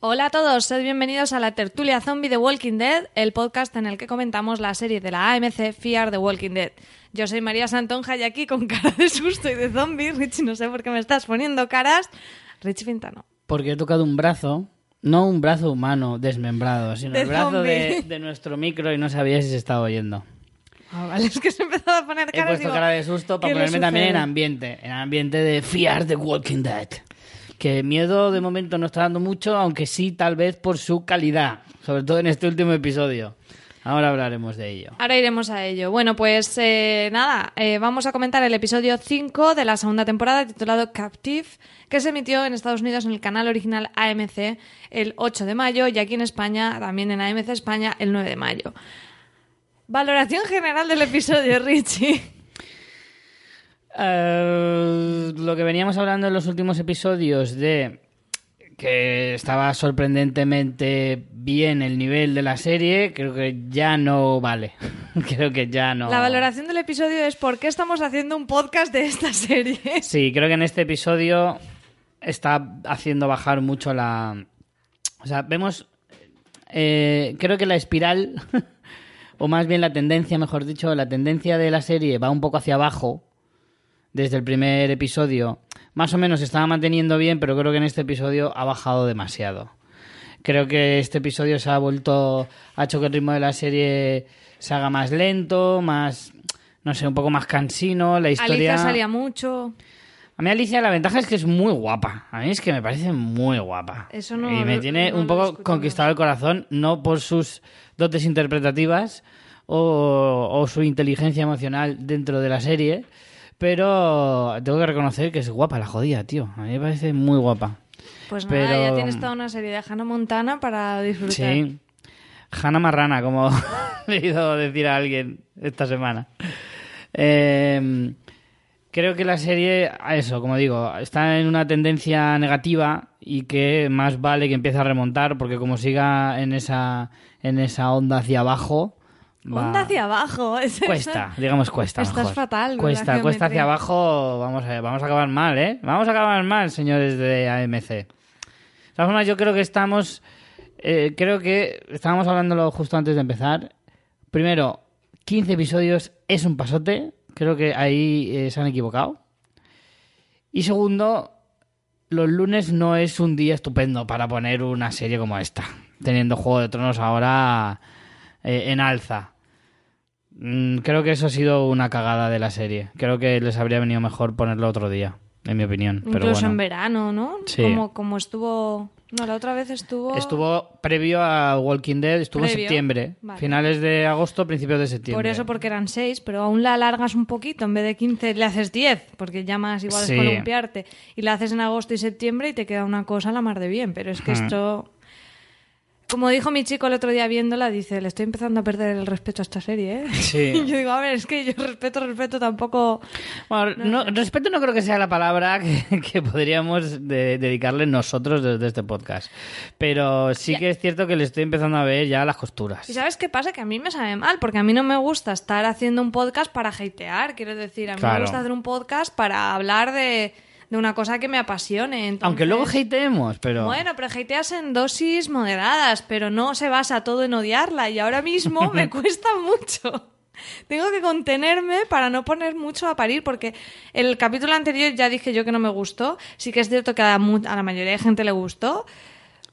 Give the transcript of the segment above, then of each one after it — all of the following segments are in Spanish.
Hola a todos, sed bienvenidos a la tertulia zombie de Walking Dead, el podcast en el que comentamos la serie de la AMC Fear the Walking Dead. Yo soy María Santonja y aquí con cara de susto y de zombie, Richie, no sé por qué me estás poniendo caras, Richie Pintano. Porque he tocado un brazo, no un brazo humano desmembrado, sino De el brazo de, nuestro micro y no sabía si se estaba oyendo. Ah, vale, es que se ha empezado a poner He caras. puesto digo, cara de susto para ¿qué le ponerme también en ambiente, en ambiente de Fear the Walking Dead. Que miedo de momento no está dando mucho, aunque sí tal vez por su calidad, sobre todo en este último episodio. Ahora hablaremos de ello. Ahora iremos a ello. Bueno, pues eh, nada, eh, vamos a comentar el episodio 5 de la segunda temporada titulado Captive, que se emitió en Estados Unidos en el canal original AMC el 8 de mayo y aquí en España, también en AMC España, el 9 de mayo. Valoración general del episodio, Richie. Eh, lo que veníamos hablando en los últimos episodios de que estaba sorprendentemente bien el nivel de la serie, creo que ya no vale. creo que ya no. La valoración del episodio es por qué estamos haciendo un podcast de esta serie. Sí, creo que en este episodio está haciendo bajar mucho la... O sea, vemos... eh, creo que la espiral, o más bien la tendencia, mejor dicho, la tendencia de la serie va un poco hacia abajo desde el primer episodio. Más o menos se estaba manteniendo bien, pero creo que en este episodio ha bajado demasiado. Creo que este episodio se ha vuelto... ha hecho que el ritmo de la serie se haga más lento, más... no sé, un poco más cansino. La historia... Alicia salía mucho. A mí Alicia la ventaja es que es muy guapa. A mí es que me parece muy guapa. Eso no y me tiene no un poco conquistado el corazón, no por sus dotes interpretativas o, o su inteligencia emocional dentro de la serie, pero tengo que reconocer que es guapa la jodida, tío. A mí me parece muy guapa. Pues nada, Pero- ya tienes toda una serie de Hannah Montana para disfrutar. Sí. Hannah Marrana, como he oído decir a alguien esta semana. Eh, creo que la serie, a eso, como digo, está en una tendencia negativa y que más vale que empiece a remontar porque como siga en esa, en esa onda hacia abajo... va- Onda hacia abajo. es- Cuesta, digamos cuesta. Estás mejor. fatal Cuesta, cuesta hacia abajo. Vamos a, vamos a acabar mal, ¿eh? Vamos a acabar mal, señores de AMC. De todas formas, yo creo que estamos. eh, creo que estábamos hablándolo justo antes de empezar. Primero, 15 episodios es un pasote. Creo que ahí eh, se han equivocado. Y segundo, los lunes no es un día estupendo para poner una serie como esta. Teniendo Juego de Tronos ahora eh, en alza. Mm, Creo que eso ha sido una cagada de la serie. Creo que les habría venido mejor ponerlo otro día, en mi opinión. Pero Incluso bueno. en verano, ¿no? Sí. Como, como estuvo... No, la otra vez estuvo... Estuvo previo a Walking Dead, estuvo en septiembre. Vale. Finales de agosto, principios de septiembre. Por eso, porque eran seis, pero aún la alargas un poquito. En vez de 15, le haces 10, porque ya más igual Sí. es columpiarte. Y la haces en agosto y septiembre y te queda una cosa a la mar de bien. Pero es que Hmm. esto... Como dijo mi chico el otro día viéndola, dice, le estoy empezando a perder el respeto a esta serie, ¿eh? Sí. Y yo digo, a ver, es que yo respeto, respeto tampoco... Bueno, no- respeto no creo que sea la palabra que, que podríamos de- dedicarle nosotros desde este podcast. Pero sí que es cierto que le estoy empezando a ver ya las costuras. ¿Y sabes qué pasa? Que a mí me sabe mal, porque a mí no me gusta estar haciendo un podcast para hatear, quiero decir, a mí me gusta hacer un podcast para hablar de, de una cosa que me apasione. entonces- Aunque luego hateemos, pero... Bueno, pero hateas en dosis moderadas, pero no se basa todo en odiarla y ahora mismo me cuesta mucho. Tengo que contenerme para no poner mucho a parir porque el capítulo anterior ya dije yo que no me gustó. Sí que es cierto que a, mu- a la mayoría de gente le gustó.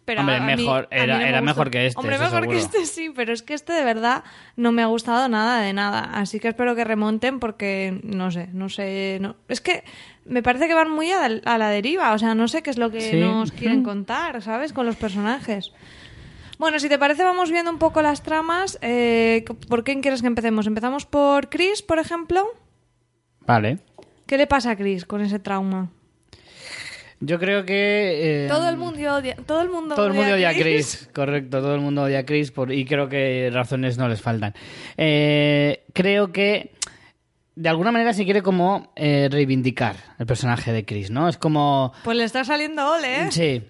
Pero Hombre, a mí- mejor- a mí era- no me era gustó. mejor que este, Hombre, mejor que este sí, pero es que este de verdad no me ha gustado nada de nada. Así que espero que remonten porque no sé, no sé. No... Es que me parece que van muy a, a la deriva. O sea, no sé qué es lo que Sí. nos quieren contar, ¿sabes? Con los personajes. Bueno, si te parece, vamos viendo un poco las tramas. Eh, ¿Por quién quieres que empecemos? ¿Empezamos por Chris, por ejemplo? Vale. ¿Qué le pasa a Chris con ese trauma? Yo creo que... eh, Todo el mundo odia, todo el mundo Todo el mundo odia a Chris. Chris, correcto, todo el mundo odia a Chris por, y creo que razones no les faltan. Eh, creo que de alguna manera se quiere como eh, reivindicar el personaje de Chris, ¿no? Es como... Pues le está saliendo ole, ¿eh? Sí,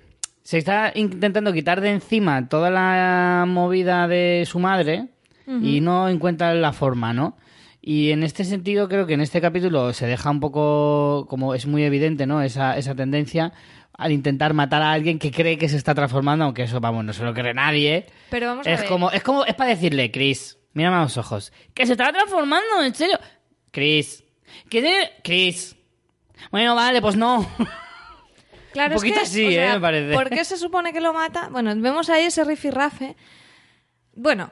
se está intentando quitar de encima toda la movida de su madre y no encuentra la forma, ¿no? Y en este sentido creo que en este capítulo se deja un poco, como es muy evidente, ¿no? Esa, esa tendencia al intentar matar a alguien que cree que se está transformando, aunque eso, vamos, no se lo cree nadie. Pero vamos a Es ver. como, es como, es para decirle, Chris, mírame a los ojos, que se está transformando, en serio. Chris, que tiene- Chris. Bueno, vale, pues no. Claro, Un poquito es que, así, o sea, ¿eh? Me parece. ¿Por qué se supone que lo mata? Bueno, vemos ahí ese rifirrafe. Bueno,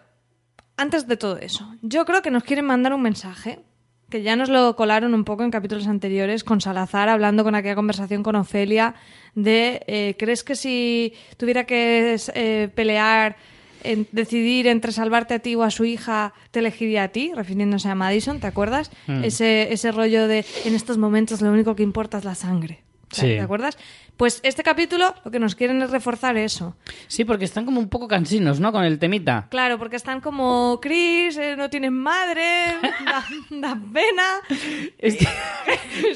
antes de todo eso, yo creo que nos quieren mandar un mensaje, que ya nos lo colaron un poco en capítulos anteriores, con Salazar hablando con aquella conversación con Ofelia, de, eh, ¿crees que si tuviera que eh, pelear, en- decidir entre salvarte a ti o a su hija, te elegiría a ti? Refiriéndose a Madison, ¿te acuerdas? Mm. Ese, ese rollo de, en estos momentos lo único que importa es la sangre. Sí. ¿Te acuerdas? Pues este capítulo lo que nos quieren es reforzar eso. Sí, porque están como un poco cansinos, ¿no? Con el temita. Claro, porque están como Chris, eh, no tienes madre, da, da pena. Es que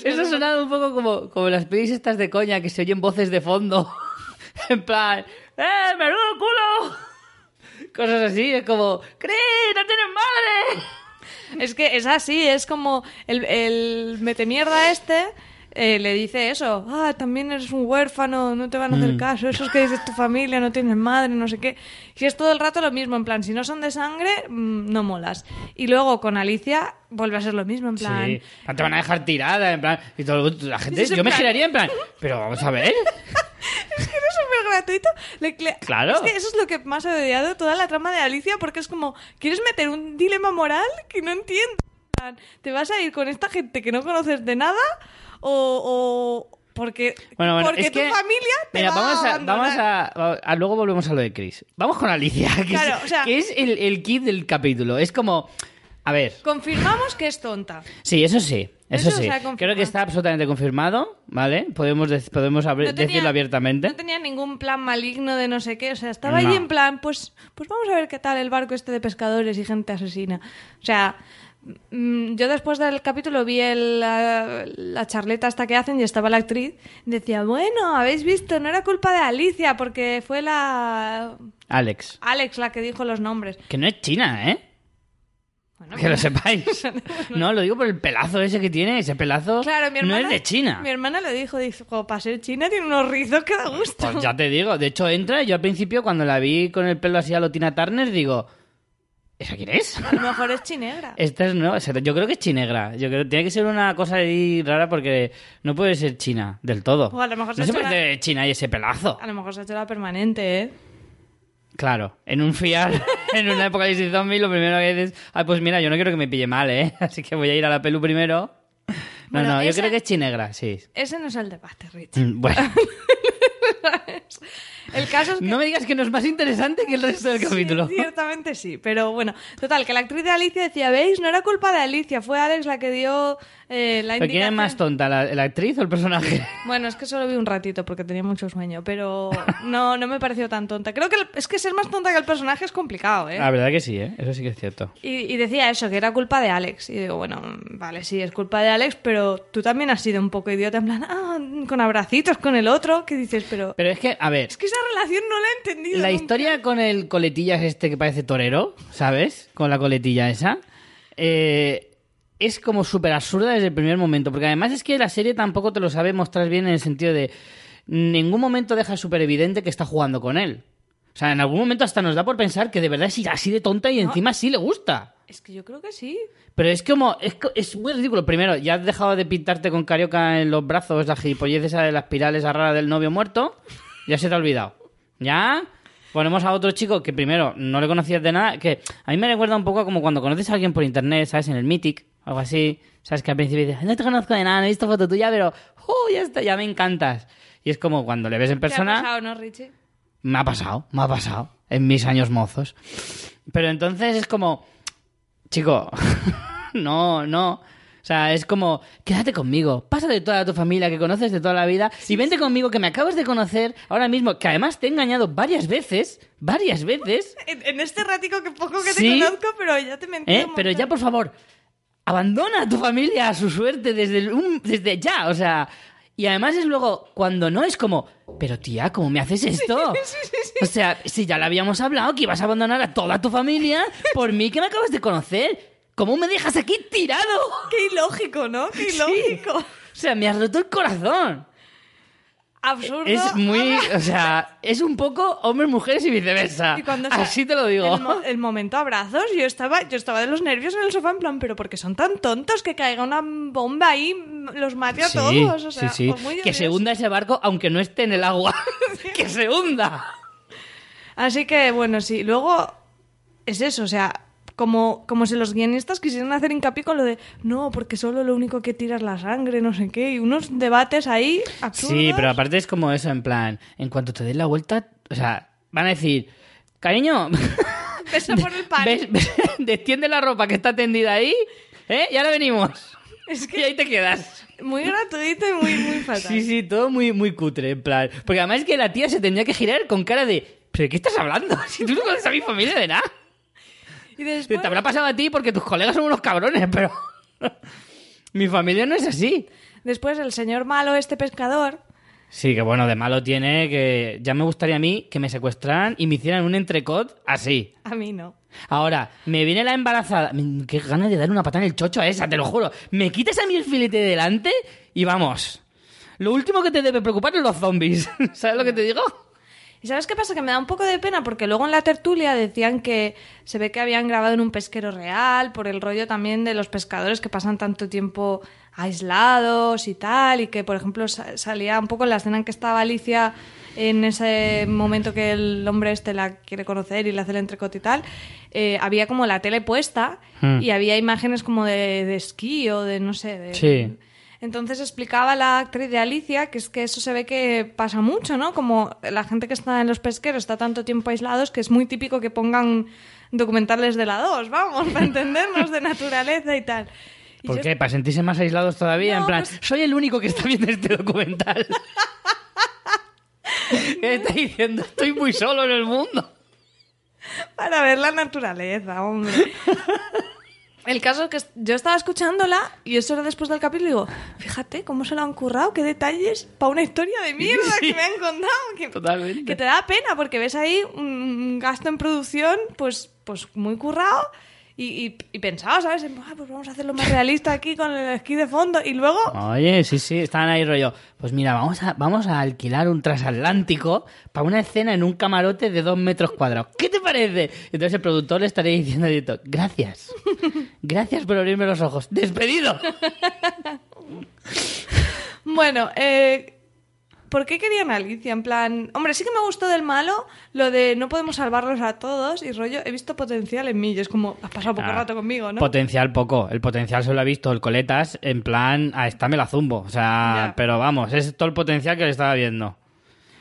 eso ha sonado un poco como, como las pelis estas de coña que se oyen voces de fondo. en plan, ¡eh, menudo culo! Cosas así, es como, ¡Chris, no tienes madre! Es que es así, es como el, el metemierda este eh, le dice eso, ah, también eres un huérfano, no te van a hacer caso, eso es que dices tu familia, no tienes madre, no sé qué. Si es todo el rato lo mismo, en plan, si no son de sangre, mm, no molas. Y luego con Alicia vuelve a ser lo mismo, en plan... Sí, te van a dejar tirada, en plan, y todo, la gente, yo me plan- giraría en plan, pero vamos a ver. Es que es súper gratuito. Le- le- Claro. Es que eso es lo que más he odiado toda la trama de Alicia, porque es como, ¿quieres meter un dilema moral que no entiendo? ¿Te vas a ir con esta gente que no conoces de nada? ¿O, o porque, Bueno, bueno, porque es tu que, familia te mira, va vamos a a, vamos abandonar? a, a- luego volvemos a lo de Chris. Vamos con Alicia, que, Claro, es, o sea- que es el, el kit del capítulo. Es como, a ver, Confirmamos que es tonta. sí, eso sí, eso, Eso sí. Creo que está absolutamente confirmado, ¿vale? Podemos, podemos No tenía- decirlo abiertamente. No tenía ningún plan maligno de no sé qué. O sea, estaba No. ahí en plan, pues, pues vamos a ver qué tal el barco este de pescadores y gente asesina. O sea, yo después del capítulo vi el, la, la charleta hasta que hacen y estaba la actriz. Decía, bueno, habéis visto, no era culpa de Alicia porque fue la... Alex, Alex la que dijo los nombres. que no es china, ¿eh? Bueno, Que lo sepáis. No, lo digo por el pelazo ese que tiene. Ese pelazo Claro, mi no hermana... es de China. Mi hermana lo dijo, dijo, para ser china tiene unos rizos que da gusto. Pues ya te digo. De hecho, entra. Yo al principio, cuando la vi con el pelo así a lo Tina Turner, digo... ¿Esa quién es? A lo mejor es chinegra. Esta es nueva. Yo creo que es chinegra. Yo creo que tiene que ser una cosa ahí rara porque no puede ser china del todo. O a lo mejor se no ha se hecho parece china y ese pelazo. A lo mejor se ha hecho la permanente, ¿eh? Claro, en un fiar, en una época de zombie, lo primero que dices, ay, pues mira, yo no quiero que me pille mal, ¿eh? Así que voy a ir a la pelu primero. No, Bueno, no, yo creo que es chinegra, sí. Ese no es el debate, Rich. Mm, Bueno, El caso es que... no me digas que no es más interesante que el resto del Sí, capítulo. ciertamente sí, pero bueno, total, que la actriz de Alicia decía, ¿veis? No era culpa de Alicia, fue Alex la que dio eh, la ¿Pero quién es indicación. más tonta, la, la actriz o el personaje? Bueno, es que solo vi un ratito porque tenía mucho sueño, pero no, no me pareció tan tonta. Creo que el- es que ser más tonta que el personaje es complicado, ¿eh? La verdad que sí, ¿eh? Eso sí que es cierto. Y, y decía eso, que era culpa de Alex. Y digo, bueno, vale, sí, es culpa de Alex, pero tú también has sido un poco idiota, en plan, ah, con abracitos con el otro, que dices, pero... Pero es que, a ver, Es que esa relación no la he entendido. la nunca. historia con el coletillas este que parece torero, ¿sabes? Con la coletilla esa. eh, es como súper absurda desde el primer momento, porque además es que la serie tampoco te lo sabe mostrar bien en el sentido de ningún momento deja súper evidente que está jugando con él. O sea, en algún momento hasta nos da por pensar que de verdad es así de tonta y encima sí le gusta. Es que yo creo que sí. Pero es como, es, es muy ridículo. Primero, ya has dejado de pintarte con carioca en los brazos, la gilipollez esa de la espiral esa rara del novio muerto. Ya se te ha olvidado. ¿Ya? Ponemos a otro chico que primero no le conocías de nada, que a mí me recuerda un poco como cuando conoces a alguien por internet, ¿sabes? En el Mythic, algo así. ¿Sabes? Que al principio dices, no te conozco de nada, no he visto foto tuya, pero, ¡oh, ya está, ya me encantas! Y es como cuando le ves en ¿Te ha persona... pasado, no, Richie? Me ha pasado, me ha pasado. En mis años mozos. Pero entonces es como. Chico, no, no. O sea, es como, quédate conmigo, pasa de toda tu familia que conoces de toda la vida y vente conmigo que me acabas de conocer ahora mismo, que además te he engañado varias veces, varias veces, En, en este ratico que poco que Sí. te conozco, pero ya te mentí. ¿eh? Pero ya, por favor, abandona a tu familia a su suerte desde, un- desde ya, o sea... Y además es luego, cuando no, es como, pero tía, ¿cómo me haces esto? O sea, si ya lo habíamos hablado, que ibas a abandonar a toda tu familia por mí que me acabas de conocer. ¿Cómo me dejas aquí tirado? Qué ilógico, ¿no? Qué Sí. ilógico. O sea, me has roto el corazón. Absurdo. Es muy, o sea, es un poco hombres, mujeres y viceversa. Y cuando sa- Así te lo digo. El, mo- el momento abrazos, yo estaba, yo estaba de los nervios en el sofá en plan, pero porque son tan tontos que caiga una bomba ahí, los mate a Sí, todos. O sea, sí, sí. pues Que se hunda ese barco aunque no esté en el agua. que se hunda. Así que, bueno, sí. Luego, es eso, o sea, como, como si los guionistas quisieran hacer hincapié con lo de, no, porque solo lo único que tira es la sangre, no sé qué, y unos debates ahí absurdos. Sí, pero aparte es como eso, en plan, en cuanto te des la vuelta, o sea, van a decir, cariño, Besa por el pan. ves- ves- destiende la ropa que está tendida ahí, ¿eh? Y ahora venimos. Es Y ahí te quedas. Muy gratuito y muy, muy fatal. Sí, sí, todo muy, muy cutre, en plan. Porque además es que la tía se tendría que girar con cara de, ¿pero de qué estás hablando? Si tú no conoces a mi familia de nada. Y después, Te habrá pasado a ti porque tus colegas son unos cabrones, pero... mi familia no es así. después el señor malo, este pescador, Sí, que bueno, de malo tiene que... Ya me gustaría a mí que me secuestraran y me hicieran un entrecot así. a mí no. Ahora, me viene la embarazada. Mm, Qué ganas de dar una patada en el chocho a esa, te lo juro. Me quitas a mí el filete de delante y vamos. Lo último que te debe preocupar es los zombies. ¿Sabes lo que te digo? ¿Y sabes qué pasa? Que me da un poco de pena porque luego en la tertulia decían que se ve que habían grabado en un pesquero real por el rollo también de los pescadores que pasan tanto tiempo aislados y tal y que por ejemplo sa- salía un poco en la escena en que estaba Alicia en ese momento que el hombre este la quiere conocer y le hace el entrecote y tal eh, había como la tele puesta Hmm. y había imágenes como de, de esquí o de no sé de, Sí. Entonces explicaba la actriz de Alicia que es que eso se ve que pasa mucho, ¿no? Como la gente que está en los pesqueros está tanto tiempo aislados que es muy típico que pongan documentales de la 2, vamos, para entendernos de naturaleza y tal. Y ¿Por yo- qué? ¿Para sentirse más aislados todavía? No, en plan, pues- soy el único que está viendo este documental. ¿Qué está diciendo? Estoy muy solo en el mundo. Para ver la naturaleza, hombre. El caso es que yo estaba escuchándola y eso era después del capítulo y digo, fíjate cómo se lo han currado, qué detalles para una historia de mierda Sí. que me han contado. Que, Totalmente. que te da pena porque ves ahí un gasto en producción pues, pues muy currado y, y, y pensaba, ¿sabes? "Ah, pues vamos a hacerlo más realista aquí con el esquí de fondo y luego... Oye, sí, sí, estaban ahí rollo. Pues mira, vamos a, vamos a alquilar un transatlántico para una escena en un camarote de dos metros cuadrados. ¿Qué te parece? Entonces el productor le estaría diciendo directo, gracias. Gracias por abrirme los ojos. ¡Despedido! Bueno, eh, ¿por qué querían a Alicia? En plan, hombre, sí que me gustó del malo lo de no podemos salvarlos a todos y rollo, he visto potencial en mí y es como, has pasado poco Ah, rato conmigo, ¿no? Potencial poco. El potencial se lo ha visto el coletas en plan, a esta me la zumbo. O sea, Ya. pero vamos, es todo el potencial que le estaba viendo. O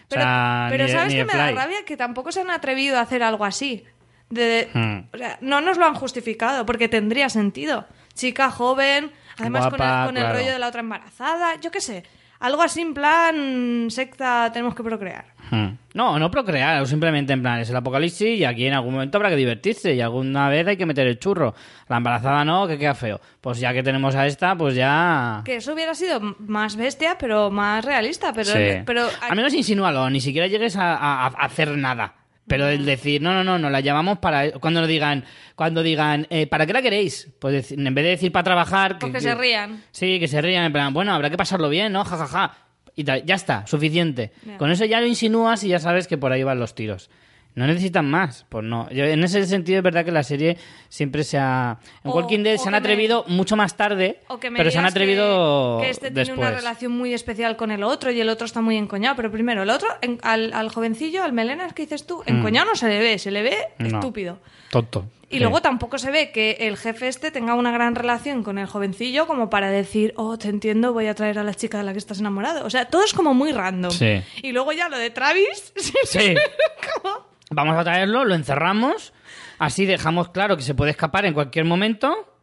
Pero, sea, pero ni de- ¿sabes de me da rabia? Que tampoco se han atrevido a hacer algo así. De, Hmm. o sea, no nos lo han justificado, porque tendría sentido. Chica joven, además con, el, con el claro. rollo de la otra embarazada, yo qué sé. Algo así en plan secta, tenemos que procrear. Hmm. No, no procrear, simplemente en plan, es el apocalipsis y aquí en algún momento habrá que divertirse y alguna vez hay que meter el churro. La embarazada no, que queda feo. Pues ya que tenemos a esta, pues ya... Que eso hubiera sido más bestia, pero más realista. Pero, Sí. pero Al menos insinúalo, ni siquiera llegues a, a- a hacer nada. Pero el decir, no, no, no, nos la llamamos para... Cuando nos digan, cuando digan, eh, ¿para qué la queréis? Pues decir- en vez de decir para trabajar... Pues que se rían. Sí, que se rían, en plan, bueno, habrá que pasarlo bien, ¿no? Ja, ja, ja. Y tal, ya está, suficiente. Ya. Con eso ya lo insinúas y ya sabes que por ahí van los tiros. No necesitan más, pues no. Yo, en ese sentido es verdad que la serie siempre se ha... En O- Walking Dead se han me- atrevido mucho más tarde, O que me pero se han digas que- atrevido que, este después. tiene una relación muy especial con el otro y el otro está muy encoñado. Pero primero, el otro, en- al, al jovencillo, al melenas que dices tú, encoñado no se le ve, se le ve Mm. No. estúpido. Tonto. Y Sí. luego tampoco se ve que el jefe este tenga una gran relación con el jovencillo como para decir, oh, te entiendo, voy a traer a la chica de la que estás enamorado. O sea, todo es como muy random. Sí. Y luego ya lo de Travis, Sí. como- Vamos a traerlo, lo encerramos, así dejamos claro que se puede escapar en cualquier momento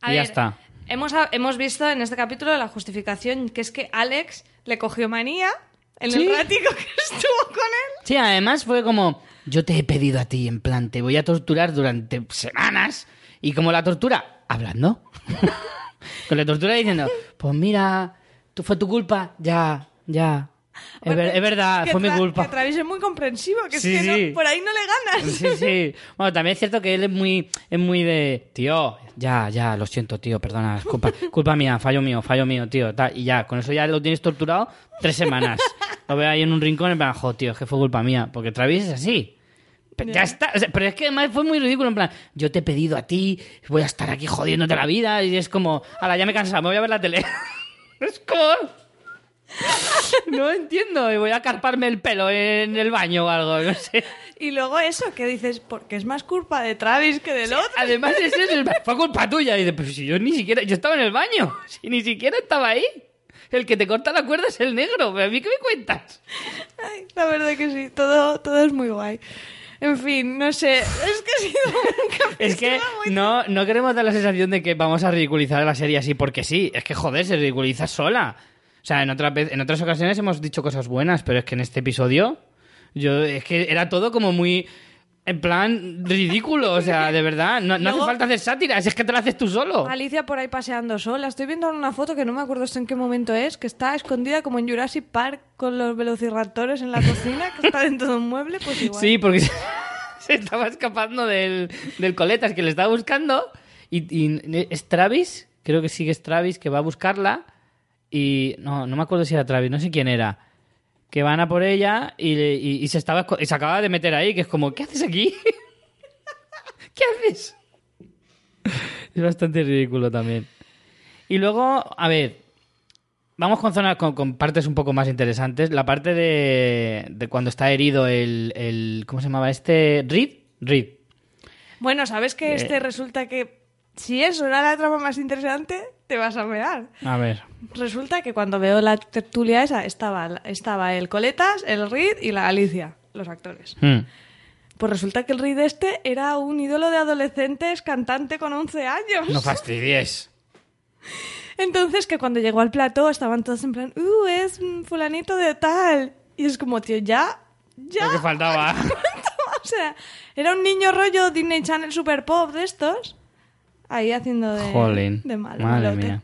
A y ya está. Hemos, hemos visto en este capítulo la justificación que es que Alex le cogió manía en Sí. el ratico que estuvo con él. Sí, además fue como, yo te he pedido a ti, en plan, te voy a torturar durante semanas. Y como la tortura, hablando. Con la tortura diciendo, pues mira, tú, fue tu culpa, ya, ya. Es, ver- es verdad, fue mi culpa. Que Travis es muy comprensivo, que Sí, es que no- sí. por ahí no le ganas. Sí, sí. Bueno, también es cierto que él es muy, es muy de, tío, ya, ya, lo siento, tío, perdona, es culpa, culpa mía, fallo mío, fallo mío, tío, tal. Y ya, con eso ya lo tienes torturado tres semanas. Lo veo ahí en un rincón en plan, jo, tío, es que fue culpa mía, porque Travis es así. Pero ya está, o sea, pero es que además fue muy ridículo, en plan, yo te he pedido a ti, voy a estar aquí jodiéndote la vida, y es como, ala, ya me he cansado, me voy a ver la tele. es como... No entiendo, y voy a carparme el pelo en el baño o algo, no sé. Y luego eso, que dices, porque es más culpa de Travis que del otro. Además, ese es el- fue culpa tuya. Y dice, pues si yo ni siquiera, yo estaba en el baño, si ni siquiera estaba ahí. El que te corta la cuerda es el negro. ¿A mí qué me cuentas? Ay, la verdad que sí, todo, todo es muy guay. En fin, no sé, es que ha sido un capítulo Es que muy- no, no queremos dar la sensación de que vamos a ridiculizar la serie así porque sí. Es que, joder, se ridiculiza sola. O sea, en, otra vez, en otras ocasiones hemos dicho cosas buenas, pero es que en este episodio, yo es que era todo como muy. En plan, ridículo. O sea, de verdad, no, no Luego- hace falta hacer sátiras, es que te la haces tú solo. Alicia por ahí paseando sola. Estoy viendo una foto que no me acuerdo en qué momento es, que está escondida como en Jurassic Park con los velociraptores en la cocina, que está dentro de un mueble, pues igual. Sí, porque se, se estaba escapando del, del coletas que le estaba buscando. Y, y es Travis, creo que sí que es Travis, que va a buscarla. Y no, no me acuerdo si era Travis, no sé quién era. Que van a por ella y, y- y se estaba y se acaba de meter ahí, que es como, ¿qué haces aquí? ¿Qué haces? Es bastante ridículo también. Y luego, a ver, vamos con zonas con, con partes un poco más interesantes. La parte de, de cuando está herido el, el- ¿Cómo se llamaba este? ¿Reed? Reed. Bueno, ¿sabes que Eh. este resulta que si eso era la trama más interesante, te vas a mear? A ver. Resulta que cuando veo la tertulia esa, estaba, estaba el Coletas, el Reed y la Alicia, los actores. Hmm. Pues resulta que el Reed este era un ídolo de adolescentes cantante con 11 años. No fastidies. Entonces que cuando llegó al plató estaban todos en plan, uh, es fulanito de tal. Y es como, tío, ya, ya. Lo que faltaba. o sea, era un niño rollo Disney Channel Super Pop de estos. Ahí haciendo de, Jolín. de malo, Madre mía.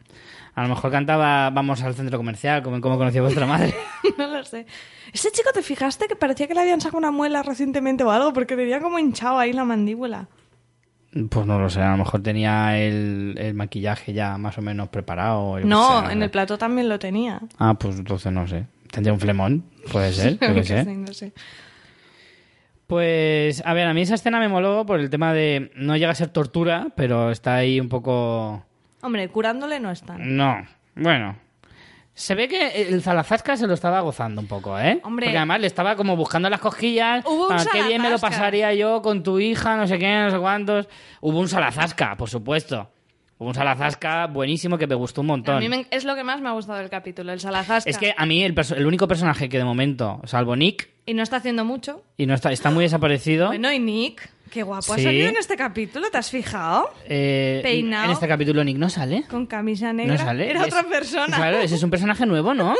A lo mejor cantaba Vamos al centro comercial, como, como conocía vuestra madre. no lo sé. Ese chico, ¿te fijaste que parecía que le habían sacado una muela recientemente o algo? Porque tenía como hinchado ahí la mandíbula. Pues no lo sé, a lo mejor tenía el, el maquillaje ya más o menos preparado. No, en el plató también lo tenía. Ah, pues entonces no sé. Tendría un flemón, puede ser, yo qué Que sé. sí, no sé. Pues, a ver, a mí esa escena me moló por el tema de. No llega a ser tortura, pero está ahí un poco. Hombre, curándole no están. No, bueno. Se ve que el Zalazasca se lo estaba gozando un poco, ¿eh? Hombre. Porque además le estaba como buscando las cosquillas. Hubo un para qué bien me lo pasaría yo con tu hija, no sé qué, no sé cuántos. Hubo un Salazasca, por supuesto. Un Salazasca buenísimo que me gustó un montón. A mí me- es lo que más me ha gustado del capítulo, el Salazasca. Es que a mí el, el único personaje que de momento, salvo Nick, Y no está haciendo mucho. y no está, está muy desaparecido. Bueno, y Nick, qué guapo ha Sí. salido en este capítulo, ¿te has fijado? eh, Peinado. En este capítulo Nick no sale. Con camisa negra. No sale. Era Es- otra persona. Claro, ese es un personaje nuevo, ¿no?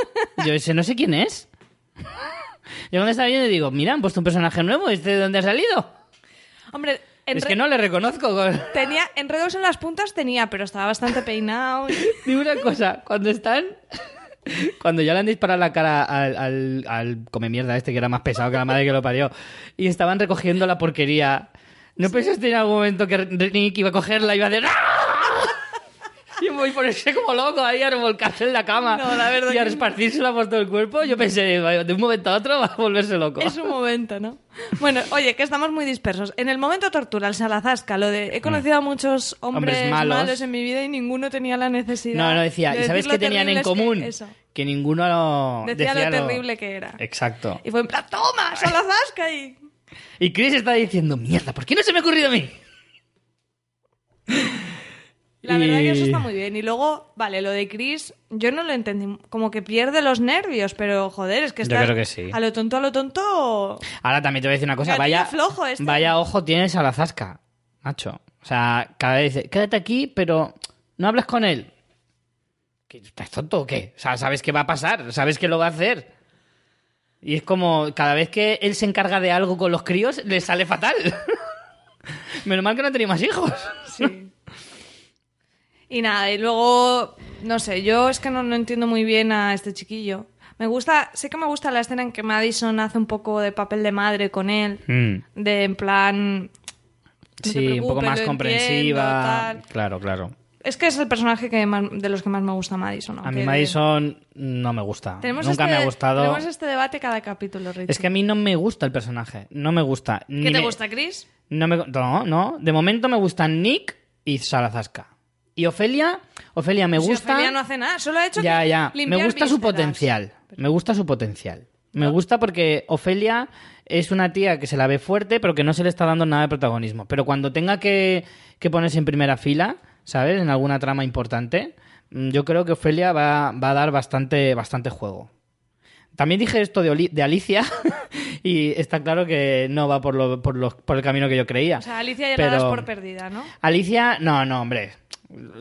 Yo ese no sé quién es. Yo cuando estaba viendo digo, mira, han puesto un personaje nuevo, ¿este de dónde ha salido? Hombre, Es que no le reconozco. tenía enredos en las puntas, tenía, pero estaba bastante peinado. y- Dime una cosa, cuando están Cuando ya le han disparado la cara al, al, al come mierda este que era más pesado que la madre que lo parió y estaban recogiendo la porquería. ¿No pensaste en algún momento que Nick iba a cogerla y iba a hacer ¡Ah! Y ponerse como loco ahí a revolcarse en la cama No, la verdad y a esparcírsela por todo el cuerpo. Yo pensé, de un momento a otro va a volverse loco. Es un momento, ¿no? Bueno, oye, que estamos muy dispersos. En el momento tortura, el salazasca, lo de he conocido a muchos hombres. Hombres malos. malos. en mi vida y ninguno tenía la necesidad. No, no decía. de ¿Y sabes qué tenían en que- común? Que ninguno lo Decía, decía lo terrible que era. Exacto. Y fue en plan, toma, salazasca y... Y Chris está diciendo, mierda, ¿por qué no se me ha ocurrido a mí? La verdad que eso está muy bien. Y luego, vale, lo de Chris, yo no lo entendí. Como que pierde los nervios, pero joder, es que Yo está creo que sí. a lo tonto, a lo tonto. Ahora también te voy a decir una cosa. Vaya, flojo este. vaya ojo tienes a la zasca, macho. O sea, cada vez dice, quédate aquí, pero no hables con él. ¿Qué, ¿Estás tonto o qué? O sea, sabes qué va a pasar, sabes que lo va a hacer. Y es como, cada vez que él se encarga de algo con los críos, le sale fatal. Menos mal que no tenía más hijos. Sí. Y nada, y luego, no sé, yo es que no, no entiendo muy bien a este chiquillo. Me gusta, sé que me gusta la escena en que Madison hace un poco de papel de madre con él, Mm. de en plan... no Sí, un poco más comprensiva. entiendo. Claro, claro. Es que es el personaje que más- de los que más me gusta Madison. A mí Madison no me gusta. Nunca este- me ha gustado. Tenemos este debate cada capítulo, Richie. Es que a mí no me gusta el personaje. No me gusta. ¿Qué Ni te me- gusta, Chris? No, me, no, no. De momento me gustan Nick y Salazasca. Y Ofelia, Ofelia me Si gusta. Ofelia no hace nada, solo ha hecho ya, que ya. limpiar Me gusta su potencial. Me gusta su potencial. Me gusta porque Ofelia es una tía que se la ve fuerte, pero que no se le está dando nada de protagonismo. Pero cuando tenga que, que ponerse en primera fila, ¿sabes? En alguna trama importante, mm, yo creo que Ofelia va, va a dar bastante, bastante juego. También dije esto de, Oli- de Alicia y está claro que no va por, lo- por, por el camino que yo creía. O sea, Alicia ya Pero- la das por perdida, ¿no? Alicia, no, no, hombre.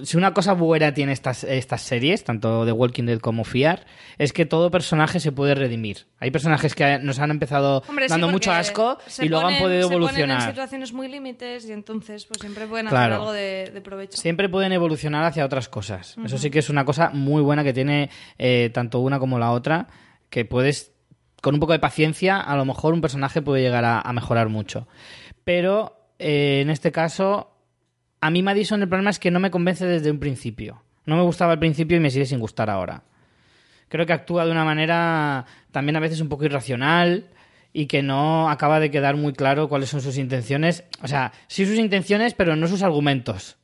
Si una cosa buena tiene estas, estas series, tanto de Walking Dead como Fiar, es que todo personaje se puede redimir. Hay personajes que nos han empezado Hombre, sí, dando mucho asco y luego han podido Se ponen en evolucionar. situaciones muy límites y entonces pues siempre pueden Claro. hacer algo de, de provecho. Siempre pueden evolucionar hacia otras cosas. Eso sí que es una cosa muy buena que tiene eh, tanto una como la otra, que puedes, con un poco de paciencia, a lo mejor un personaje puede llegar a, a mejorar mucho. Pero eh, en este caso, a mí Madison el problema es que no me convence desde un principio. No me gustaba al principio y me sigue sin gustar ahora. Creo que actúa de una manera también a veces un poco irracional y que no acaba de quedar muy claro cuáles son sus intenciones. O sea, sí sus intenciones, pero no sus argumentos.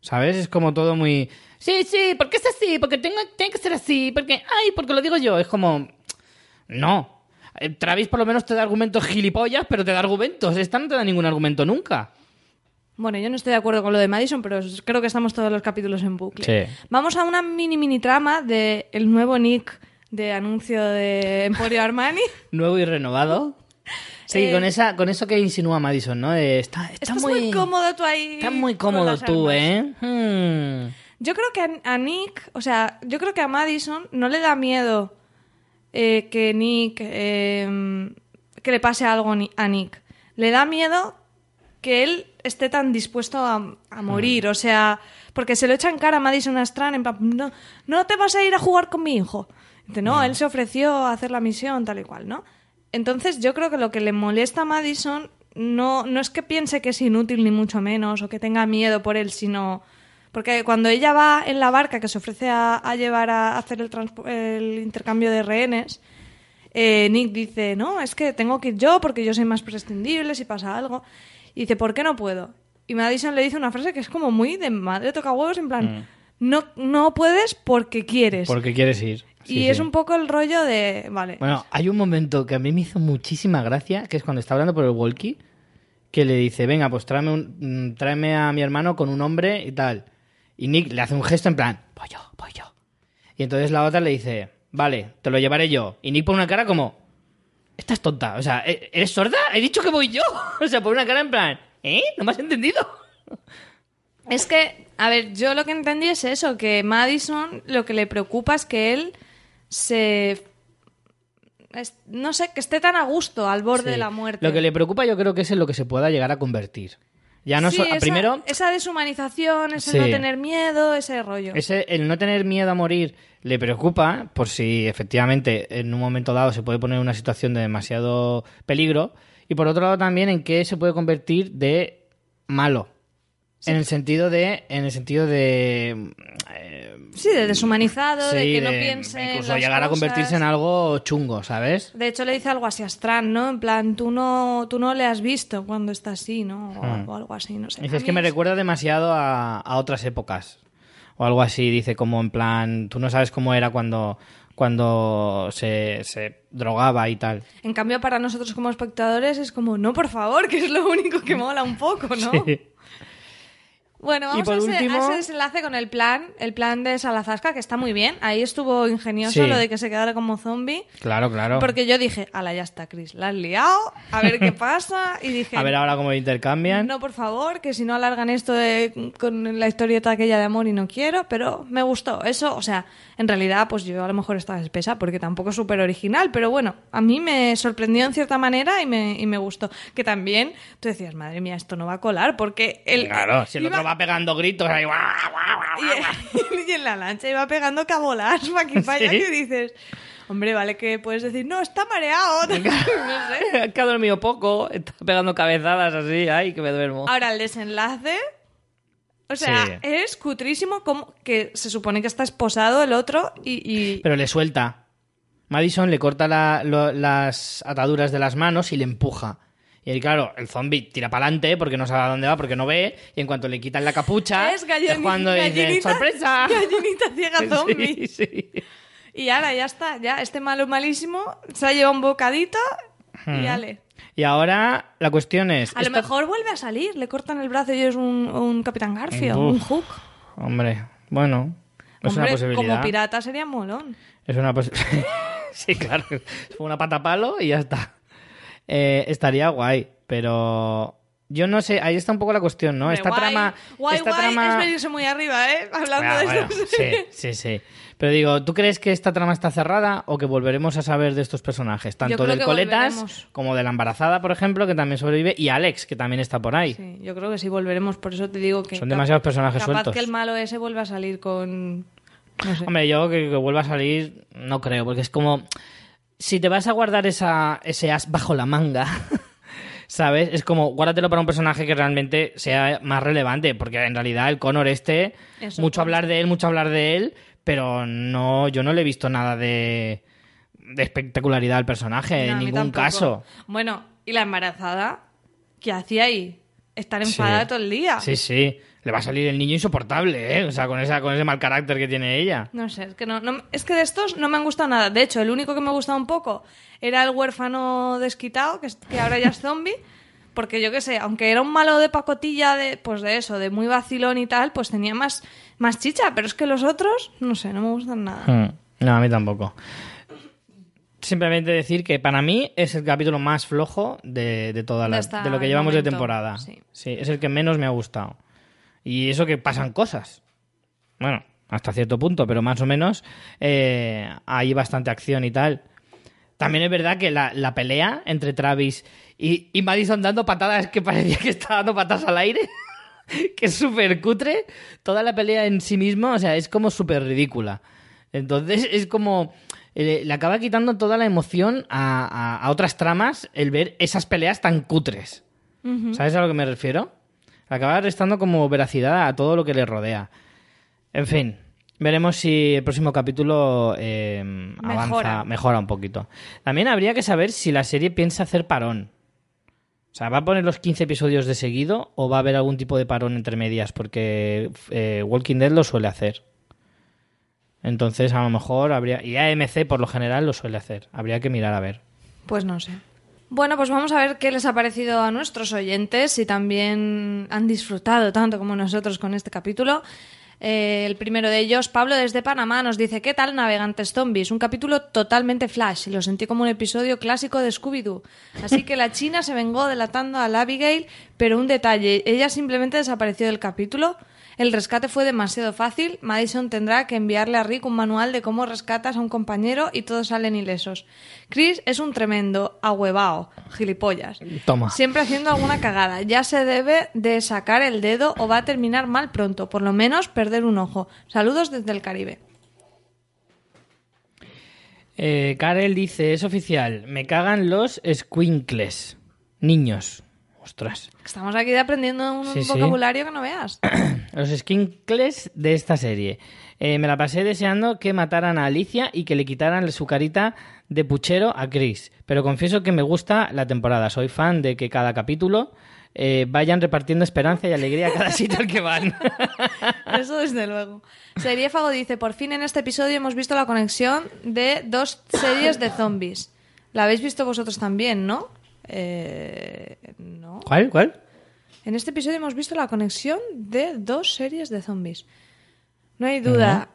¿Sabes? Es como todo muy... Sí, sí, porque es así, porque tengo, tiene que ser así, porque... Ay, porque lo digo yo. Es como... No. Eh, Travis por lo menos te da argumentos gilipollas, pero te da argumentos. Esta no te da ningún argumento nunca. Bueno, yo no estoy de acuerdo con lo de Madison, pero creo que estamos todos los capítulos en bucle. Sí. Vamos a una mini mini trama de el nuevo Nick de anuncio de Emporio Armani. Nuevo y renovado. Sí, Eh, con, esa, con eso que insinúa Madison, ¿no? De, está, está Estás muy... cómodo tú ahí. Está muy cómodo tú. ¿eh? Hmm. Yo creo que a, a Nick, o sea, yo creo que a Madison no le da miedo eh, que Nick, eh, que le pase algo a Nick. Le da miedo que él esté tan dispuesto a, a morir, o sea, porque se lo echa en cara a Madison a Strand, en plan, no, no te vas a ir a jugar con mi hijo. Dice, no, él se ofreció a hacer la misión, tal y cual, ¿no? Entonces yo creo que lo que le molesta a Madison no, no es que piense que es inútil ni mucho menos o que tenga miedo por él, sino porque cuando ella va en la barca que se ofrece a, a llevar a hacer el, el intercambio de rehenes, eh, Nick dice, no, es que tengo que ir yo porque yo soy más prescindible si pasa algo. Y dice, ¿por qué no puedo? Y Madison le dice una frase que es como muy de madre toca huevos, en plan, no, no puedes porque quieres. Porque quieres ir. y Sí, es un poco el rollo de, vale, Bueno, hay un momento que a mí me hizo muchísima gracia, que es cuando está hablando por el walkie, que le dice, venga, pues tráeme, un- mm, tráeme a mi hermano con un hombre y tal. Y Nick le hace un gesto en plan, voy yo, voy yo. Y entonces la otra le dice, vale, te lo llevaré yo. Y Nick pone una cara como, estás tonta, o sea, ¿e- ¿eres sorda? He dicho que voy yo. O sea, pone una cara en plan, ¿eh? ¿No me has entendido? Es que, a ver, yo lo que entendí es eso, que Madison lo que le preocupa es que él se... es- no sé, que esté tan a gusto al borde Sí. de la muerte. Lo que le preocupa yo creo que es en lo que se pueda llegar a convertir. Ya no Sí, so- esa, primero esa deshumanización, ese Sí. no tener miedo, ese rollo. ese, el no tener miedo a morir le preocupa por si efectivamente en un momento dado se puede poner en una situación de demasiado peligro y por otro lado también en qué se puede convertir de malo. En el sentido de en el sentido de eh, Sí, de deshumanizado, de sí, que no de piense en incluso llegar a cosas. convertirse en algo chungo, ¿sabes? De hecho, le dice algo así a Strand, ¿no? En plan, tú no, tú no le has visto cuando está así, ¿no? O, Hmm. o algo así, no sé. Dice, A es que me recuerda demasiado a, a otras épocas. O algo así, dice como en plan, tú no sabes cómo era cuando, cuando se, se drogaba y tal. En cambio, para nosotros como espectadores es como, no, por favor, que es lo único que mola un poco, ¿no? Sí. Bueno, Y vamos por a, ese, a último- ese desenlace con el plan, el plan de Salazasca, que está muy bien. Ahí estuvo ingenioso Sí. lo de que se quedara como zombie. Claro, claro. Porque yo dije, ala, ya está, Chris, la has liado, a ver qué pasa. Y dije, A ver ahora cómo intercambian. no, por favor, que si no alargan esto de- con la historieta aquella de amor y no quiero, pero me gustó. Eso, o sea, en realidad, pues yo a lo mejor estaba espesa porque tampoco es súper original, pero bueno, a mí me sorprendió en cierta manera y me, y me gustó. Que también tú decías, madre mía, esto no va a colar porque el. Claro, si el otro va pegando gritos ahí, guau, guau, guau, guau. y, y en la lancha iba pegando cabolas para aquí para allá Sí. que dices, hombre, vale que puedes decir, no, está mareado. no sé. que ha dormido poco, está pegando cabezadas así, ay, que me duermo. Ahora el desenlace. O sea, Sí. es cutrísimo como que se supone que está esposado el otro y. y- Pero le suelta. Madison le corta la- lo- las ataduras de las manos y le empuja. Y ahí, claro, el zombie tira para adelante porque no sabe a dónde va, porque no ve. Y en cuanto le quitan la capucha, es gallini- cuando dice, gallinita, ¡sorpresa! Gallinita ciega zombie. Sí, sí. Y ahora ya está, ya este malo malísimo se ha llevado un bocadito y ale. Y ahora la cuestión es... A lo mejor vuelve a salir, le cortan el brazo y es un, un Capitán Garfio, Uf. un Hook. Hombre, bueno, es Hombre, una posibilidad. como pirata sería molón. Es una posibilidad. sí, claro. Fue una pata palo y ya está. Eh, estaría guay, pero yo no sé, ahí está un poco la cuestión, ¿no? Esta guay, trama, Guay, esta guay, trama es venirse muy arriba, ¿eh? Hablando Ah, de bueno, esto. sí, sí, sí. Pero digo, ¿tú crees que esta trama está cerrada o que volveremos a saber de estos personajes? Tanto del Coletas volveremos. como de la embarazada, por ejemplo, que también sobrevive, y Alex, que también está por ahí. Sí, yo creo que sí volveremos, por eso te digo que... Son demasiados personajes capaz sueltos. que el malo ese vuelva a salir con... No sé. Hombre, yo que, que vuelva a salir, no creo, porque es como. Si te vas a guardar esa, ese as bajo la manga, ¿sabes? Es como, guárdatelo para un personaje que realmente sea más relevante, porque en realidad el Connor este, Eso, mucho hablar de él, mucho hablar de él, pero no, yo no le he visto nada de, de espectacularidad al personaje, No, en ningún caso. Bueno, ¿y la embarazada? ¿Qué hacía ahí? Estar enfadada Sí. todo el día. Sí, sí. Le va a salir el niño insoportable, ¿eh? O sea, con, esa, con ese mal carácter que tiene ella. No sé, es que, no, no- es que de estos no me han gustado nada. De hecho, el único que me ha gustado un poco era el huérfano desquitado, que, que ahora ya es zombie. Porque yo qué sé, aunque era un malo de pacotilla, de, pues de eso, de muy vacilón y tal, pues tenía más, más chicha. Pero es que los otros, no sé, no me gustan nada. Hmm. No, a mí tampoco. Simplemente decir que para mí es el capítulo más flojo de, de toda la, De esta- de lo que llevamos de temporada. sí. es el que menos me ha gustado. Y eso que pasan cosas. Bueno, hasta cierto punto, pero más o menos eh, hay bastante acción y tal. También es verdad que la, la pelea entre Travis y, y Madison dando patadas que parecía que estaba dando patadas al aire, que es súper cutre, toda la pelea en sí misma, o sea, es como súper ridícula. Entonces es como... eh, le acaba quitando toda la emoción a, a- a otras tramas el ver esas peleas tan cutres. ¿Sabes a lo que me refiero? Acaba restando como veracidad a todo lo que le rodea. En fin, veremos si el próximo capítulo eh, avanza, Mejora. mejora un poquito. También habría que saber si la serie piensa hacer parón. O sea, ¿va a poner los 15 episodios de seguido o va a haber algún tipo de parón entre medias? Porque eh, Walking Dead lo suele hacer. Entonces, a lo mejor habría... Y AMC, por lo general, lo suele hacer. Habría que mirar a ver. Pues no sé. Bueno, pues vamos a ver qué les ha parecido a nuestros oyentes, si también han disfrutado tanto como nosotros con este capítulo. Eh, el primero de ellos, Pablo desde Panamá, nos dice ¿Qué tal Navegantes Zombies? Un capítulo totalmente flash lo sentí como un episodio clásico de Scooby-Doo. Así que la china se vengó delatando a la Abigail, pero un detalle, ella simplemente desapareció del capítulo. El rescate fue demasiado fácil. Madison tendrá que enviarle a Rick un manual de cómo rescatas a un compañero y todos salen ilesos. Chris es un tremendo ahuevao, gilipollas. Toma. Siempre haciendo alguna cagada. Ya se debe de sacar el dedo o va a terminar mal pronto. Por lo menos perder un ojo. Saludos desde el Caribe. Eh, Karel dice, es oficial, me cagan los squinkles. Niños. Ostras. Estamos aquí aprendiendo un Sí, sí. vocabulario que no veas. Los squinkles de esta serie. Eh, me la pasé deseando que mataran a Alicia y que le quitaran su carita de puchero a Chris. Pero confieso que me gusta la temporada. Soy fan de que cada capítulo eh, vayan repartiendo esperanza y alegría a cada sitio al que van. Eso desde luego. Seriéfago dice, por fin en este episodio hemos visto la conexión de dos series de zombies. La habéis visto vosotros también, ¿no? Eh, no. ¿Cuál? ¿Cuál? En este episodio hemos visto la conexión de dos series de zombies. No hay duda.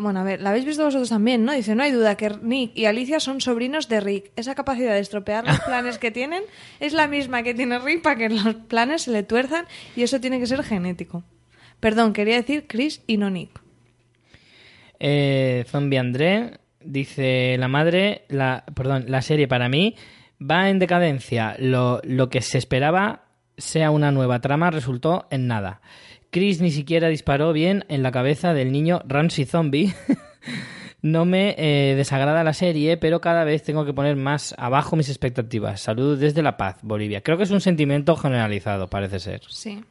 Bueno, a ver, la habéis visto vosotros también, ¿no? Dice, no hay duda que Nick y Alicia son sobrinos de Rick. Esa capacidad de estropear los planes que tienen es la misma que tiene Rick para que los planes se le tuerzan y eso tiene que ser genético. Perdón, quería decir Chris y no Nick. Eh, Zombie André dice la madre, la, perdón, la serie para mí va en decadencia. Lo, lo que se esperaba sea una nueva trama resultó en nada. Chris ni siquiera disparó bien en la cabeza del niño Ramsey Zombie. No me eh, desagrada la serie, pero cada vez tengo que poner más abajo mis expectativas. Saludos desde La Paz, Bolivia. Creo que es un sentimiento generalizado, parece ser. Sí.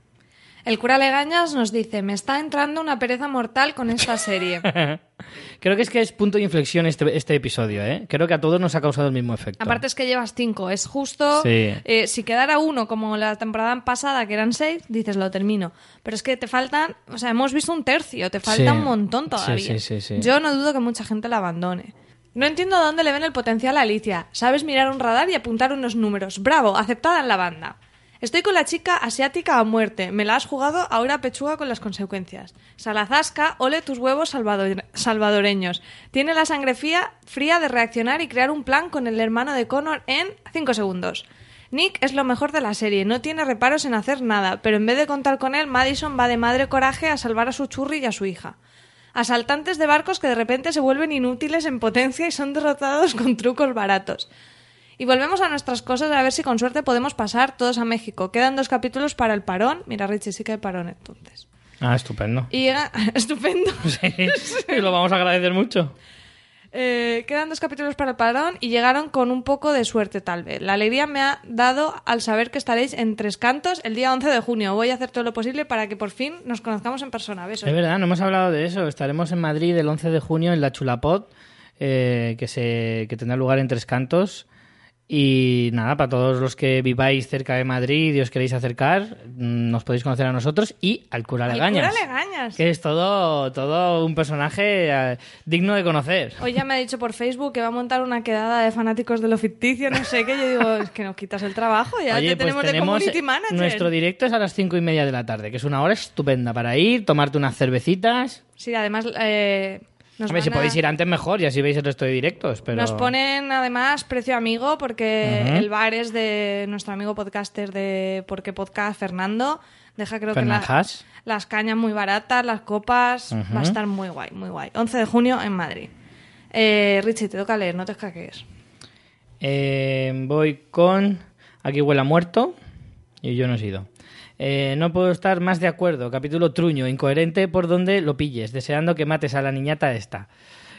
El cura Legañas nos dice, me está entrando una pereza mortal con esta serie. Creo que es que es punto de inflexión este, este episodio, ¿eh? Creo que a todos nos ha causado el mismo efecto. Aparte es que llevas cinco, es justo... Sí. eh, si quedara uno como la temporada pasada, que eran seis, dices, lo termino. Pero es que te faltan, o sea, hemos visto un tercio, te falta Sí. un montón todavía. sí, sí, sí. Yo no dudo que mucha gente la abandone. No entiendo dónde le ven el potencial a Alicia. Sabes mirar un radar y apuntar unos números. Bravo, aceptada en la banda. Estoy con la chica asiática a muerte. Me la has jugado, ahora pechuga con las consecuencias. Salazasca, ole tus huevos salvador- salvadoreños. Tiene la sangre fría, fría de reaccionar y crear un plan con el hermano de Connor en 5 segundos. Nick es lo mejor de la serie, no tiene reparos en hacer nada, pero en vez de contar con él, Madison va de madre coraje a salvar a su churri y a su hija. Asaltantes de barcos que de repente se vuelven inútiles en potencia y son derrotados con trucos baratos. Y volvemos a nuestras cosas a ver si con suerte podemos pasar todos a México. Quedan dos capítulos para el parón. Mira, Richie, sí que hay parón entonces. Ah, estupendo. Y llega... Estupendo. Sí, lo vamos a agradecer mucho. Eh, quedan dos capítulos para el parón y llegaron con un poco de suerte, tal vez. La alegría me ha dado al saber que estaréis en Tres Cantos el día 11 de junio. Voy a hacer todo lo posible para que por fin nos conozcamos en persona. Besos. Es verdad, no hemos hablado de eso. Estaremos en Madrid el 11 de junio en la Chulapod, eh, que, se, que tendrá lugar en Tres Cantos. Y nada, para todos los que viváis cerca de Madrid y os queréis acercar, mm, nos podéis conocer a nosotros y al cura Al Legañas. cura Legañas. Que es todo, todo un personaje eh, digno de conocer. Hoy ya me ha dicho por Facebook que va a montar una quedada de fanáticos de lo ficticio, no sé qué. Yo digo, es que nos quitas el trabajo, ya Oye, te pues tenemos, de community manager. nuestro directo es a las cinco y media de la tarde, que es una hora estupenda para ir, tomarte unas cervecitas. Sí, además eh, nos, a ver, si a- podéis ir antes mejor y así veis el resto de directos. Pero... nos ponen además precio amigo porque el bar es de nuestro amigo podcaster de Porque Podcast, Fernando. Deja creo que la- las cañas muy baratas, las copas. Va a estar muy guay, muy guay. 11 de junio en Madrid. Eh, Richie, te toca leer, no te escaquees. Eh, voy con Aquí huele a muerto y yo no he sido. Eh, no puedo estar más de acuerdo. Capítulo truño, incoherente por donde lo pilles, deseando que mates a la niñata esta.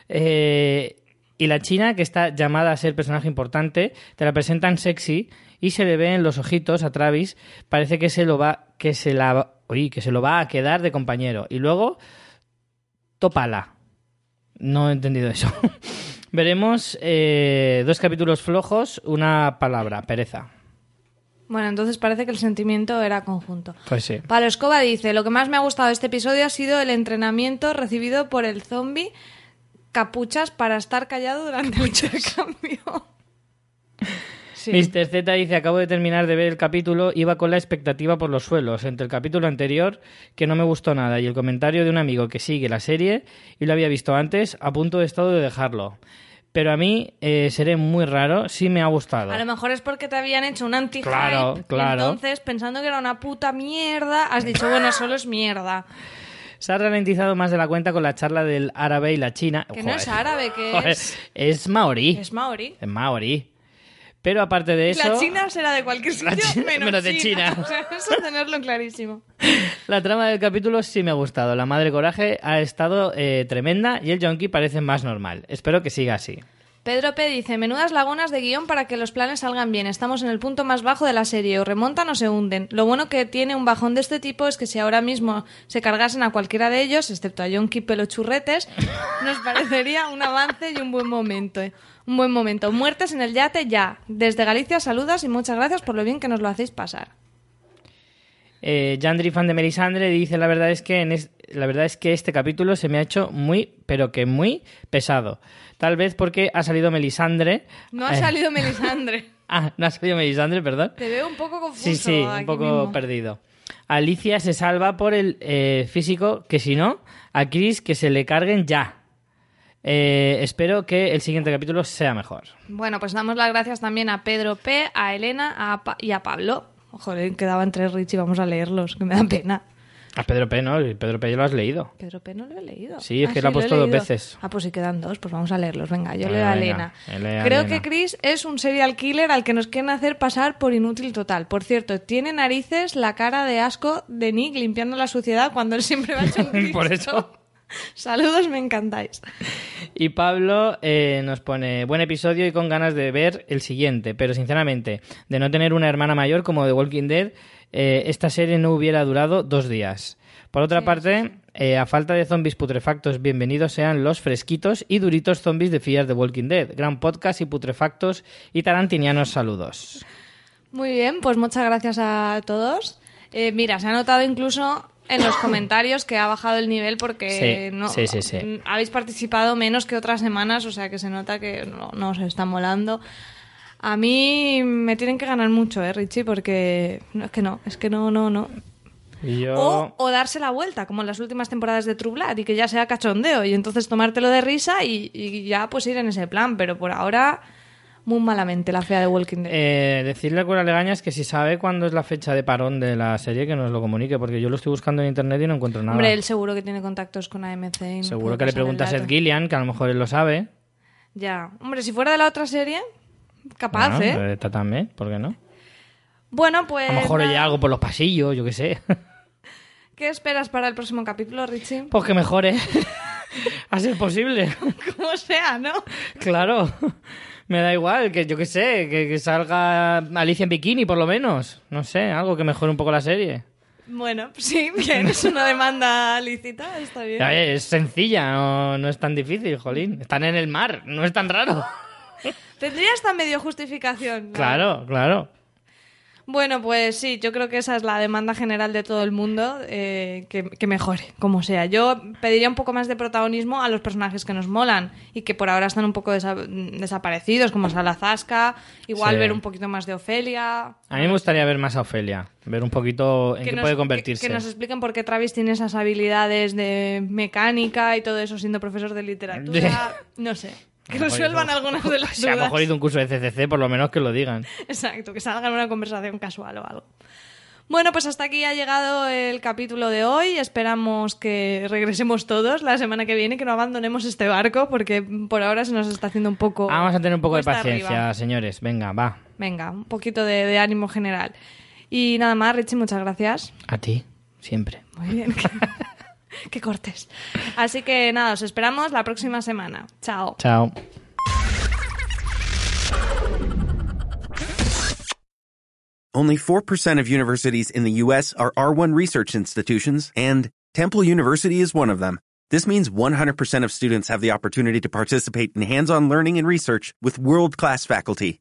Eh, y la china, que está llamada a ser personaje importante, te la presentan sexy y se le ve en los ojitos a Travis. Parece que se lo va, que se la, oye, que se lo va a quedar de compañero. Y luego, tópala. No he entendido eso. Veremos eh, dos capítulos flojos, una palabra, pereza. Bueno, entonces parece que el sentimiento era conjunto. Pues sí. Palo Escoba dice, lo que más me ha gustado de este episodio ha sido el entrenamiento recibido por el zombie capuchas para estar callado durante el intercambio. Sí. Mr. Z dice, acabo de terminar de ver el capítulo, iba con la expectativa por los suelos, entre el capítulo anterior, que no me gustó nada, y el comentario de un amigo que sigue la serie y lo había visto antes, a punto de estado de dejarlo. Pero a mí eh, seré muy raro, sí me ha gustado. A lo mejor es porque te habían hecho un anti Claro, claro. entonces, pensando que era una puta mierda, has dicho, bueno, solo es mierda. Se ha ralentizado más de la cuenta con la charla del árabe y la china. Que no Joder. es árabe, que es, es maorí. es maorí. Es maorí. Pero aparte de eso, La China será de cualquier sitio, China- menos, menos de China. O sea, eso tenerlo clarísimo. la trama del capítulo sí me ha gustado. La madre coraje ha estado eh, tremenda y el junkie parece más normal. Espero que siga así. Pedro P. dice, menudas lagunas de guion para que los planes salgan bien. Estamos en el punto más bajo de la serie. O remontan o se hunden. Lo bueno que tiene un bajón de este tipo es que si ahora mismo se cargasen a cualquiera de ellos, excepto a Yonki Pelo Churretes, nos parecería un avance y un buen momento. eh. Un buen momento. Muertes en el yate ya. Desde Galicia saludas y muchas gracias por lo bien que nos lo hacéis pasar. Eh, fan de Melisandre, dice la verdad es que en la verdad es que este capítulo se me ha hecho muy, pero que muy pesado. Tal vez porque ha salido Melisandre. No ha salido Melisandre. Ah, no ha salido Melisandre, perdón. Te veo un poco confuso. Sí, sí, un poco mismo. perdido. Alicia se salva por el eh, físico, que si no, a Chris que se le carguen ya. Eh, espero que el siguiente capítulo sea mejor. Bueno, pues damos las gracias también a Pedro P, a Elena a Pa- y a Pablo. Joder, quedaban tres Rich y vamos a leerlos, que me da pena. A Pedro P, ¿no? Pedro P ya lo has leído. Pedro P no lo he leído. Sí, es que lo ha puesto dos veces. Ah, pues si quedan dos, pues vamos a leerlos. Venga, yo leo a Elena. a Creo Elena. que Chris es un serial killer al que nos quieren hacer pasar por inútil total. Por cierto, tiene narices la cara de asco de Nick limpiando la suciedad cuando él siempre va hecho un. Por eso. Saludos, me encantáis. Y Pablo eh, nos pone buen episodio y con ganas de ver el siguiente, pero sinceramente, de no tener una hermana mayor como The Walking Dead, eh, esta serie no hubiera durado dos días. Por otra parte, eh, a falta de zombies putrefactos, bienvenidos sean los fresquitos y duritos zombies de Fear The Walking Dead. Gran podcast y putrefactos y tarantinianos saludos. Muy bien, pues muchas gracias a todos. Eh, mira, se ha notado incluso en los comentarios que ha bajado el nivel porque Sí, no, sí, sí, sí. habéis participado menos que otras semanas, o sea que se nota que no, no os está molando. A mí me tienen que ganar mucho, ¿eh, Richie? Porque no, es que no, es que no, no, no. Yo... O, o darse la vuelta, como en las últimas temporadas de True Blood, y que ya sea cachondeo, y entonces tomártelo de risa y, y ya pues ir en ese plan, pero por ahora muy malamente la fea de Walking Dead. Eh, decirle a Cura Legañas que si sabe cuándo es la fecha de parón de la serie, que nos lo comunique, porque yo lo estoy buscando en internet y no encuentro nada. Hombre, él seguro que tiene contactos con AMC. y no Seguro que le pregunta a. Seth Gillian, que a lo mejor él lo sabe. Ya. Hombre, si fuera de la otra serie, capaz, Bueno, ¿eh? Está también, ¿por qué no? Bueno, pues. A lo mejor nada. oye algo por los pasillos, yo qué sé. ¿Qué esperas para el próximo capítulo, Richie? Pues que mejore. a ser posible. Como sea, ¿no? claro. Me da igual, que yo qué sé, que, que salga Alicia en bikini, por lo menos. No sé, algo que mejore un poco la serie. Bueno, sí, bien, es una demanda lícita, está bien. Es sencilla, no, no es tan difícil, jolín. Están en el mar, no es tan raro. Tendría esta medio justificación. ¿no? Claro, claro. Bueno, pues sí, yo creo que esa es la demanda general de todo el mundo, eh, que, que mejore, como sea. Yo pediría un poco más de protagonismo a los personajes que nos molan y que por ahora están un poco desa- desaparecidos, como Salazasca, igual Sí. ver un poquito más de Ofelia. A mí me gustaría ver más a Ofelia, ver un poquito en qué nos- puede convertirse. Que, que nos expliquen por qué Travis tiene esas habilidades de mecánica y todo eso siendo profesor de literatura. No sé. Que resuelvan algunas de las Si a lo dudas. mejor hizo un curso de CCC, por lo menos que lo digan. Exacto, que salga en una conversación casual o algo. Bueno, pues hasta aquí ha llegado el capítulo de hoy. Esperamos que regresemos todos la semana que viene, que no abandonemos este barco, porque por ahora se nos está haciendo un poco. Vamos a tener un poco de paciencia, arriba. señores. Venga, va. Venga, un poquito de, de ánimo general. Y nada más, Richie, muchas gracias. A ti, siempre. Muy bien. que cortes. Así que nada, os esperamos la próxima semana. Chao. Chao. Only 4% of universities in the U.S. are R1 research institutions, and Temple University is one of them. This means 100% of students have the opportunity to participate in hands-on learning and research with world-class faculty.